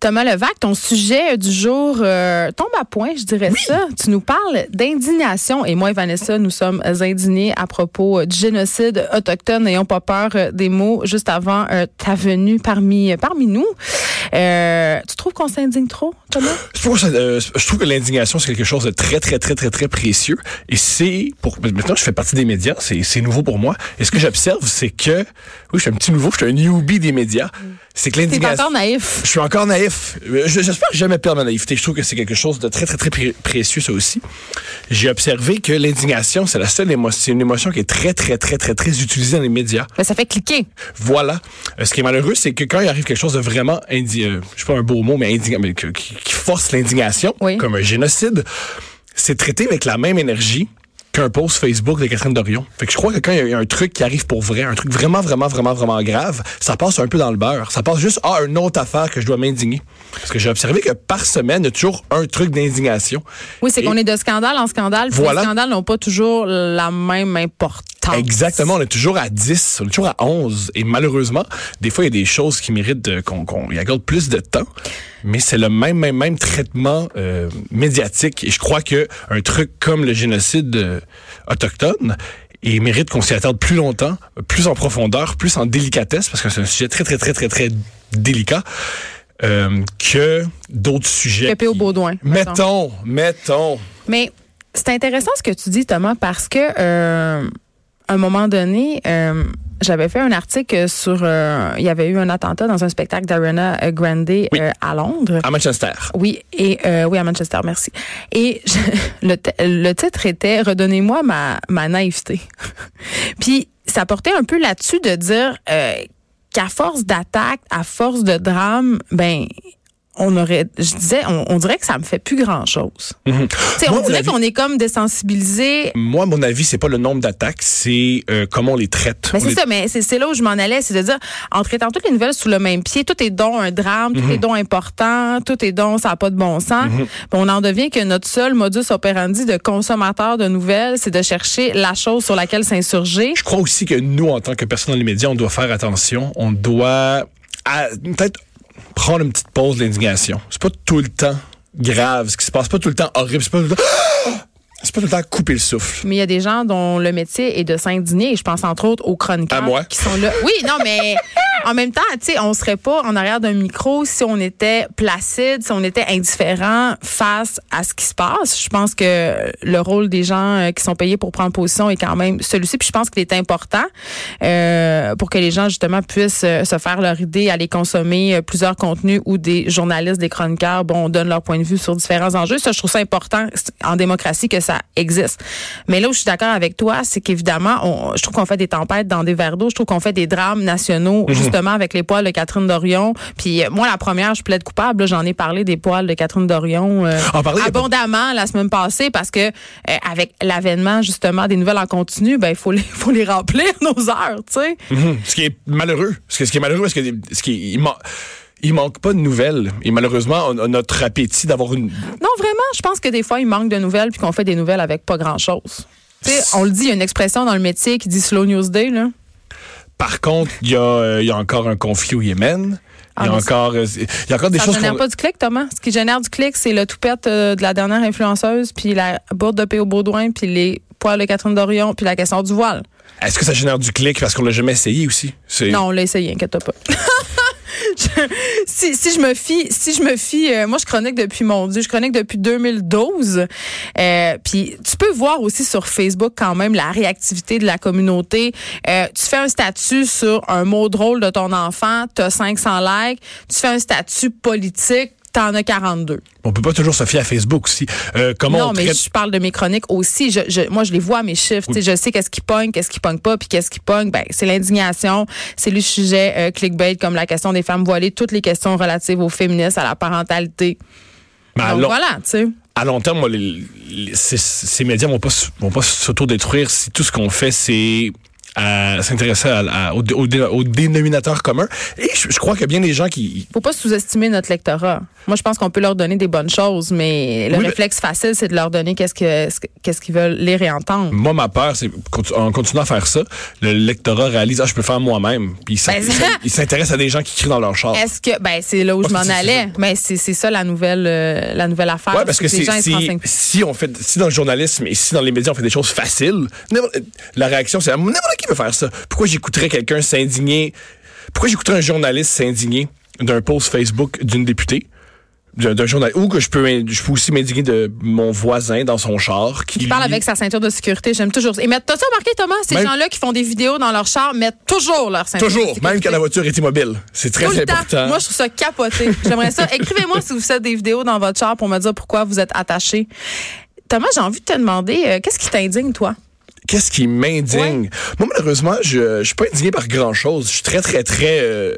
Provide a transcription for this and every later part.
Thomas Levac, ton sujet du jour euh, tombe à point, je dirais ça. Tu nous parles d'indignation et moi et Vanessa, nous sommes indignés à propos du génocide autochtone. N'ayons pas peur euh, des mots juste avant euh, ta venue parmi parmi nous. tu trouves qu'on s'indigne trop, Thomas? Je trouve, je trouve que l'indignation c'est quelque chose de très très très très très précieux et c'est pour maintenant je fais partie des médias, c'est nouveau pour moi. Et ce que j'observe c'est que oui, je suis un petit nouveau, je suis un newbie des médias. C'est que l'indignation. Encore naïf. Je suis encore naïf. J'espère jamais perdre ma naïveté. Je trouve que c'est quelque chose de très, très, très précieux, ça aussi. J'ai observé que l'indignation, c'est la seule émotion, c'est une émotion qui est très, très, très, très, très utilisée dans les médias. Mais ça fait cliquer. Voilà. Euh, ce qui est malheureux, c'est que quand il arrive quelque chose de vraiment indi euh, je sais pas un beau mot, mais, mais qui, force l'indignation, comme un génocide, c'est traité avec la même énergie qu'un post Facebook de Catherine Dorion. Fait que je crois que quand il y a un truc qui arrive pour vrai, un truc vraiment, vraiment, vraiment, vraiment grave, ça passe un peu dans le beurre. Ça passe juste à ah, une autre affaire que je dois m'indigner. Parce que j'ai observé que par semaine, il y a toujours un truc d'indignation. Oui, c'est qu'on est de scandale en scandale. Voilà. Les scandales n'ont pas toujours la même importance. Exactement. On est toujours à 10, on est toujours à 11. Et malheureusement, des fois, il y a des choses qui méritent qu'on y accorde plus de temps mais c'est le même, même, même traitement euh, médiatique. Et je crois que un truc comme le génocide euh, autochtone, il mérite qu'on s'y attarde plus longtemps, plus en profondeur, plus en délicatesse, parce que c'est un sujet très, très, très, très, très délicat. Euh, que d'autres sujets. Que au Baudouin. Mettons, mettons. Mais c'est intéressant ce que tu dis, Thomas, parce que euh, un moment donné, euh, j'avais fait un article sur. Euh, il y avait eu un attentat dans un spectacle d'Arena Grande euh, à Londres. À Manchester. Oui, et euh, oui, à Manchester, merci. Et le, le titre était Redonnez-moi ma, ma naïveté. Puis ça portait un peu là-dessus de dire qu'à force d'attaque, à force de drame, ben on aurait, je disais, on, dirait que ça me fait plus grand chose. Mhm. On dirait qu'on est comme désensibilisé. Moi, mon avis, c'est pas le nombre d'attaques, c'est euh, comment on les traite. c'est ça, mais c'est là où je m'en allais, c'est de dire, en traitant toutes les nouvelles sous le même pied, tout est donc un drame, tout est mhm. donc important, tout est donc ça n'a pas de bon sens. Mhm. On en devient que notre seul modus operandi de consommateur de nouvelles, c'est de chercher la chose sur laquelle s'insurger. Je crois aussi que nous, en tant que personnes dans les médias, on doit faire attention. On doit peut-être prendre une petite pause d'indignation. C'est pas tout le temps grave, ce qui se passe pas tout le temps horrible, c'est pas tout le temps c'est pas tout le temps couper le souffle. Mais il y a des gens dont le métier est de s'indigner. Je pense entre autres aux chroniqueurs qui sont là. Oui, non, mais en même temps, tu sais, on serait pas en arrière d'un micro si on était placide, si on était indifférent face à ce qui se passe. Je pense que le rôle des gens euh, qui sont payés pour prendre position est quand même celui-ci. Puis je pense qu'il est important euh, pour que les gens justement puissent euh, se faire leur idée, aller consommer euh, plusieurs contenus où des journalistes, des chroniqueurs, bon, donnent leur point de vue sur différents enjeux. Ça, je trouve ça important en démocratie que ça existe. Mais là où je suis d'accord avec toi, c'est qu'évidemment, je trouve qu'on fait des tempêtes dans des verres d'eau. Je trouve qu'on fait des drames nationaux. Mhm justement avec les poils de Catherine Dorion. Puis euh, moi, la première, je plaide coupable. J'en ai parlé des poils de Catherine Dorion euh, abondamment la semaine passée parce que euh, avec l'avènement justement des nouvelles en continu, ben il faut les faut les remplir nos heures, tu sais. Mhm. Ce qui est malheureux. Ce qui, est malheureux, parce que ce qui il, il manque pas de nouvelles. Et malheureusement, on a notre appétit d'avoir une. Non, vraiment, je pense que des fois, il manque de nouvelles puis qu'on fait des nouvelles avec pas grand-chose. On le dit, il y a une expression dans le métier qui dit slow news day. Là. Par contre, il y, euh, y, a encore un conflit au Yémen. Il y a ah, encore, euh, il y a encore des ça choses. Ça génère pas du clic, Thomas? Ce qui génère du clic, c'est le toupette euh, de la dernière influenceuse, puis la bourde de P.O. Baudouin, puis les poils de Catherine Dorion, puis la question du voile. Est-ce que ça génère du clic parce qu'on l'a jamais essayé aussi? Non, on l'a essayé, inquiète pas. si, si, je me fie, si je me fie, euh, moi je chronique depuis mon Dieu, je chronique depuis 2012. Euh, puis tu peux voir aussi sur Facebook quand même la réactivité de la communauté. Euh, tu fais un statut sur un mot drôle de ton enfant, tu as 500 likes. Tu fais un statut politique, T'en as 42. On peut pas toujours se fier à Facebook aussi. Euh, comment non, mais je parle de mes chroniques aussi. Je, moi, je les vois, mes chiffres. Je sais qu'est-ce qui pogne, qu'est-ce qui pogne pas, puis qu'est-ce qui pogne. Ben, c'est l'indignation, c'est le sujet euh, clickbait, comme la question des femmes voilées, toutes les questions relatives aux féministes, à la parentalité. Ben, Donc, voilà, tu sais. À long terme, moi, les, ces, médias vont pas, vont pas s'autodétruire si tout ce qu'on fait, c'est à s'intéresser au, au, dénominateur commun. Et je, crois qu'il y a bien des gens qui... faut pas sous-estimer notre lectorat. Moi, je pense qu'on peut leur donner des bonnes choses, mais le réflexe facile, c'est de leur donner qu'est-ce que qu'est-ce qu'ils veulent lire et entendre. Moi, ma peur, c'est en continuant à faire ça, le lectorat réalise, ah, je peux faire moi-même. Puis ben, il s'intéresse à des gens qui crient dans leur char. Est-ce que, ben, c'est là où je m'en allais. Mais c'est ça la nouvelle, euh, la nouvelle affaire. Ouais, parce que, si, si on fait, si dans le journalisme et si dans les médias on fait des choses faciles, la réaction c'est n'importe qui faire ça? Pourquoi j'écouterais quelqu'un s'indigner? Pourquoi j'écouterais un journaliste s'indigner d'un post Facebook d'une députée? d'un journal ou que je peux je peux aussi m'indigner de mon voisin dans son char qui, parle avec sa ceinture de sécurité j'aime toujours et mettre t'as ça remarqué Thomas ces gens-là qui font des vidéos dans leur char mettent toujours leur ceinture toujours même quand la voiture est immobile. C'est très important. Moi je trouve ça capoté. J'aimerais ça. Écrivez-moi si vous faites des vidéos dans votre char pour me dire pourquoi vous êtes attaché. Thomas j'ai envie de te demander euh, qu'est-ce qui t'indigne toi? Qu'est-ce qui m'indigne? Moi, malheureusement, je, je suis pas indigné par grand-chose. Je suis très, très, très... Euh,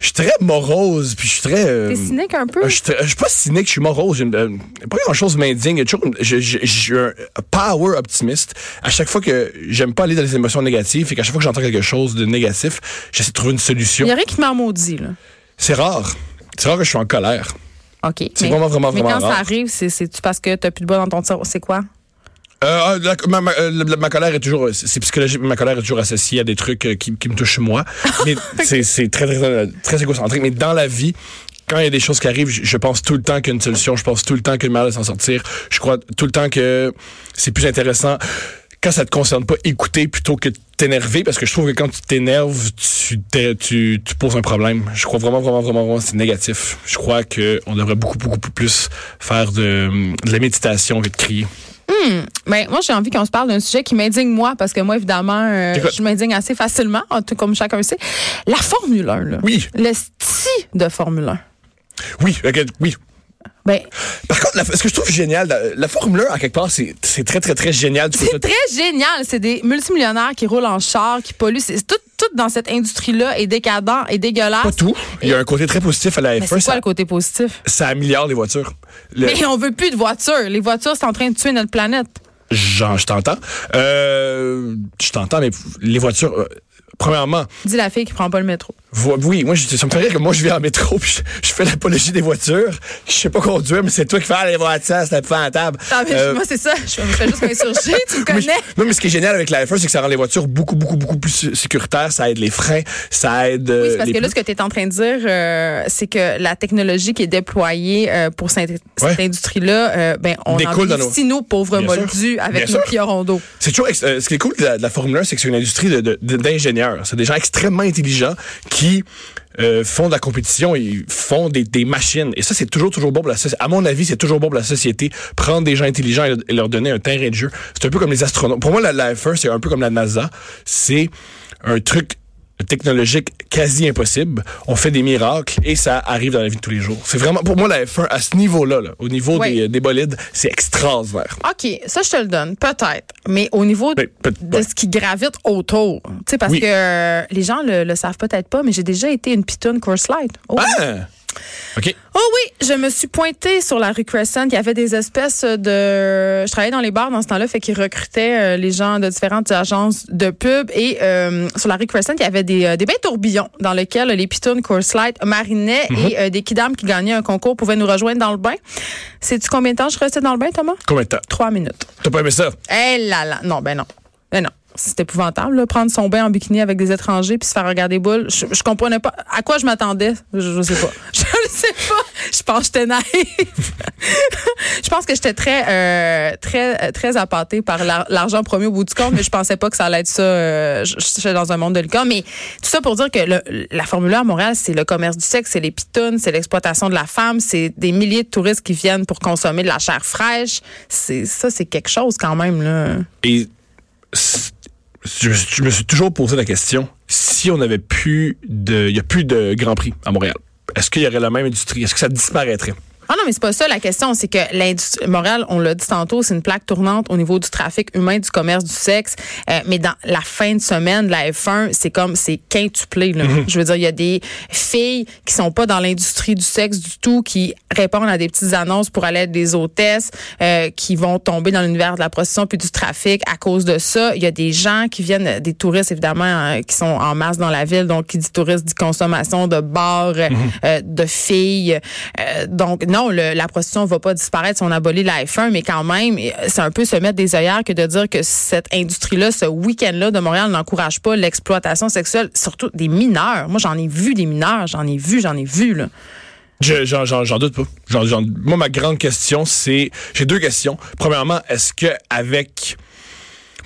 je suis très morose, puis je suis très... Euh, T'es cynique un peu? Euh, je, je, suis pas cynique, je suis morose. Euh, pas grand-chose m'indigne. Je suis un power optimiste. À chaque fois que j'aime pas aller dans les émotions négatives, et qu'à chaque fois que j'entends quelque chose de négatif, j'essaie de trouver une solution. Il y a rien qui m'a maudit, là. C'est rare. C'est rare que je suis en colère. OK. C'est vraiment, vraiment, vraiment Mais quand ça arrive, c'est parce que t'as plus de bois dans ton cerveau? C'est quoi? Euh, ah, ma, ma, colère est toujours, c'est psychologique, ma colère est toujours associée à des trucs euh, qui, qui me touchent moi. Mais c'est, c'est très, très, très égocentrique. Mais dans la vie, quand il y a des choses qui arrivent, je, pense tout le temps qu'il y a une solution. Je pense tout le temps qu'il y a une manière de s'en sortir. Je crois tout le temps que c'est plus intéressant quand ça te concerne pas, écouter plutôt que t'énerver, parce que je trouve que quand tu t'énerves, tu, tu, tu poses un problème. Je crois vraiment, vraiment, vraiment, vraiment c'est négatif. Je crois qu'on devrait beaucoup, beaucoup plus faire de, de la méditation que de crier. Hmm. Ben, moi, j'ai envie qu'on se parle d'un sujet qui m'indigne moi, parce que moi, évidemment, euh, je m'indigne assez facilement, tout comme chacun sait. La Formule 1, là. Oui. Le style de Formule 1. Oui, oui. Ben, Par contre, ce que je trouve génial, la, Formule 1, à quelque part, c'est très, très, très génial. C'est très génial. C'est des multimillionnaires qui roulent en char, qui polluent. C'est tout, tout dans cette industrie-là est décadent et dégueulasse. Pas tout. Il y a un côté très positif à la F1. C'est quoi le côté positif? Ça améliore les voitures. Mais on veut plus de voitures. Les voitures, c'est en train de tuer notre planète. Genre, je t'entends. Euh, je t'entends, mais les voitures, euh, premièrement. Dis la fille qui prend pas le métro. Oui, moi, ça me fait rire que moi, je viens en métro puis je, fais l'apologie des voitures. Je sais pas conduire, mais c'est toi qui fais les voitures, c'est épouvantable. Ah, mais euh, moi, c'est ça. Je me fais juste m'insurger, tu me connais. non, mais ce qui est génial avec la F1, c'est que ça rend les voitures beaucoup, beaucoup, beaucoup plus sécuritaires. Ça aide les freins, ça aide. oui, c'est parce que là, ce que tu es en train de dire, euh, c'est que la technologie qui est déployée euh, pour cette, industrie-là, ben, on Découle en nos... nos pauvres moldus avec nos pieds d'eau. C'est toujours, ce qui est cool de la, Formule 1, c'est que c'est une industrie d'ingénieurs. C'est des gens extrêmement intelligents qui euh, font de la compétition et font des, machines. Et ça, c'est toujours, toujours bon pour la société. À mon avis, c'est toujours bon pour la société. Prendre des gens intelligents et, leur donner un terrain de jeu. C'est un peu comme les astronautes. Pour moi, la, la F1, c'est un peu comme la NASA. C'est un truc technologique quasi impossible. On fait des miracles et ça arrive dans la vie de tous les jours. C'est vraiment, pour moi, la F1, à ce niveau-là, au niveau des, des, bolides, c'est extraordinaire. OK, ça, je te le donne, peut-être. Mais au niveau ben, de ce qui gravite autour, tu sais, parce que euh, les gens le, le savent peut-être pas, mais j'ai déjà été une pitonne course light. Oh, ah! Oh oui, je me suis pointée sur la rue Crescent. Il y avait des espèces de... Je travaillais dans les bars dans ce temps-là, fait qu'ils recrutaient euh, les gens de différentes agences de pub. Et euh, sur la rue Crescent, il y avait des, euh, des bains tourbillons dans lesquels les pitons Course Light marinaient mhm. et des kidams qui gagnaient un concours pouvaient nous rejoindre dans le bain. Sais-tu combien de temps je restais dans le bain, Thomas? Combien de temps? Trois minutes. T'as pas aimé ça? Eh là là. Non, ben non. Ben non c'est épouvantable, là, prendre son bain en bikini avec des étrangers puis se faire regarder boule. Je, je comprenais pas à quoi je m'attendais? Je, sais pas. Je ne sais pas. Je pense que j'étais naïve. je pense que j'étais très, euh, très, très appâtée par l'argent promis au bout du compte, mais je pensais pas que ça allait être ça. Euh, je, dans un monde de licorne. Mais tout ça pour dire que la Formule 1 à Montréal, c'est le commerce du sexe, c'est les pitounes, c'est l'exploitation de la femme, c'est des milliers de touristes qui viennent pour consommer de la chair fraîche. C'est ça, c'est quelque chose quand même là. Et je, me suis toujours posé la question si on n'avait plus de, il y a plus de Grand Prix à Montréal. Est-ce qu'il y aurait la même industrie? Est-ce que ça disparaîtrait? Ah non, mais c'est pas ça la question. C'est que l'industrie, Montréal, on l'a dit tantôt, c'est une plaque tournante au niveau du trafic humain, du commerce, du sexe. Euh, mais dans la fin de semaine de la F1, c'est comme, c'est quintuplé. Là. Mm-hmm. Je veux dire, il y a des filles qui sont pas dans l'industrie du sexe du tout, qui répondent à des petites annonces pour aller être des hôtesses, euh, qui vont tomber dans l'univers de la prostitution puis du trafic à cause de ça. Il y a des gens qui viennent, des touristes évidemment, euh, qui sont en masse dans la ville. Donc, qui dit touristes dit consommation de bars, mm-hmm. de filles. donc, non, la prostitution va pas disparaître si on abolit la F1, mais quand même, c'est un peu se mettre des œillères que de dire que cette industrie-là, ce week-end-là de Montréal n'encourage pas l'exploitation sexuelle, surtout des mineurs. Moi, j'en ai vu des mineurs, j'en ai vu, j'en ai vu, là. J'en doute pas. moi, ma grande question, c'est... J'ai deux questions. Premièrement, est-ce que avec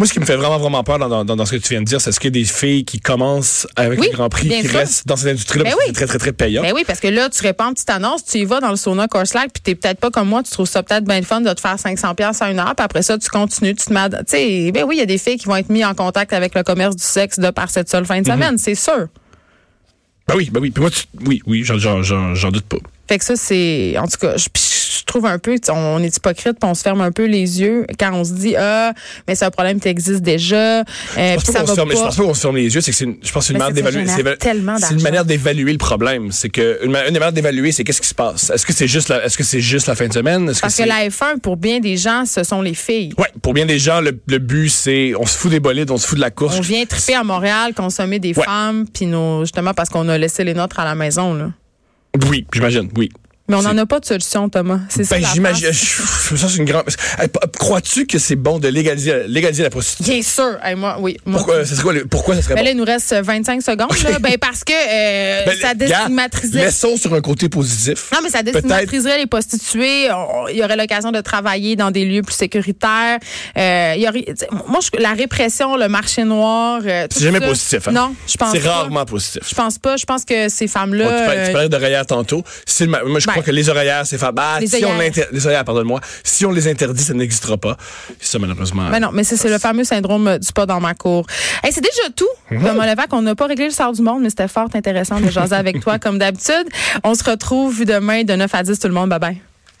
moi, ce qui me fait vraiment, vraiment peur dans, dans, dans ce que tu viens de dire, c'est ce qu'il y a des filles qui commencent avec le Grand Prix, qui restent dans cette industrie-là ben que c'est très, très, très payant. Ben oui, parce que là, tu réponds une petite annonce, tu y vas dans le sauna Corslack, puis t'es peut-être pas comme moi, tu trouves ça peut-être bien fun de te faire 500 pièces à une heure, puis après ça, tu continues, tu te mets... Tu sais, ben oui, il y a des filles qui vont être mises en contact avec le commerce du sexe de par cette seule fin de mhm. semaine, c'est sûr. Ben oui, ben oui. Puis moi, tu, oui, oui, j'en doute pas. Fait que ça, c'est... En tout cas, je, trouve un peu, on est hypocrite, puis on se ferme un peu les yeux quand on se dit ah, mais c'est un problème qui existe déjà. Euh, je, pense pas, je pense pas qu'on se ferme les yeux, c'est que c'est, je pense une manière d'évaluer, c'est une manière d'évaluer le problème. C'est que une, une manière d'évaluer, c'est qu'est-ce qui se passe? Est-ce que c'est juste la, est-ce que c'est juste la fin de semaine? Parce que, la F1 pour bien des gens, ce sont les filles. Ouais, pour bien des gens, le, but c'est, on se fout des bolides, on se fout de la course. On vient triper à Montréal, consommer des femmes, puis nos, justement parce qu'on a laissé les nôtres à la maison là. Oui, j'imagine, oui. Mais on n'en a pas de solution, Thomas. C'est ben, ça. J'imagine. Ça, c'est une grande. Crois-tu que c'est bon de légaliser, légaliser la prostitution? Bien sûr. moi, oui. pourquoi, ça serait, pourquoi ça serait ben bon? Là, il nous reste 25 secondes. Là. Ben, parce que euh, ben, ça déstigmatiserait. Laissons sur un côté positif. Non, mais ça déstigmatiserait les prostituées. Il y aurait l'occasion de travailler dans des lieux plus sécuritaires. Euh, y aurait, moi, je, la répression, le marché noir. Euh, c'est jamais positif. Hein? Non, je pense C'est rarement positif. Je pense pas. Je pense que ces femmes-là. tu, parlais, de Rayère tantôt. moi, je crois que les oreillères, c'est fabuleux. Bah, si on les pardonne-moi. Si on les interdit, ça n'existera pas. Ça, malheureusement. Mais non, mais c'est le fameux syndrome du pas dans ma cour. Hey, c'est déjà tout. Mm -hmm. on n'a pas réglé le sort du monde, mais c'était fort intéressant de jaser avec toi, comme d'habitude. On se retrouve demain de 9 à 10, tout le monde. Bye bye.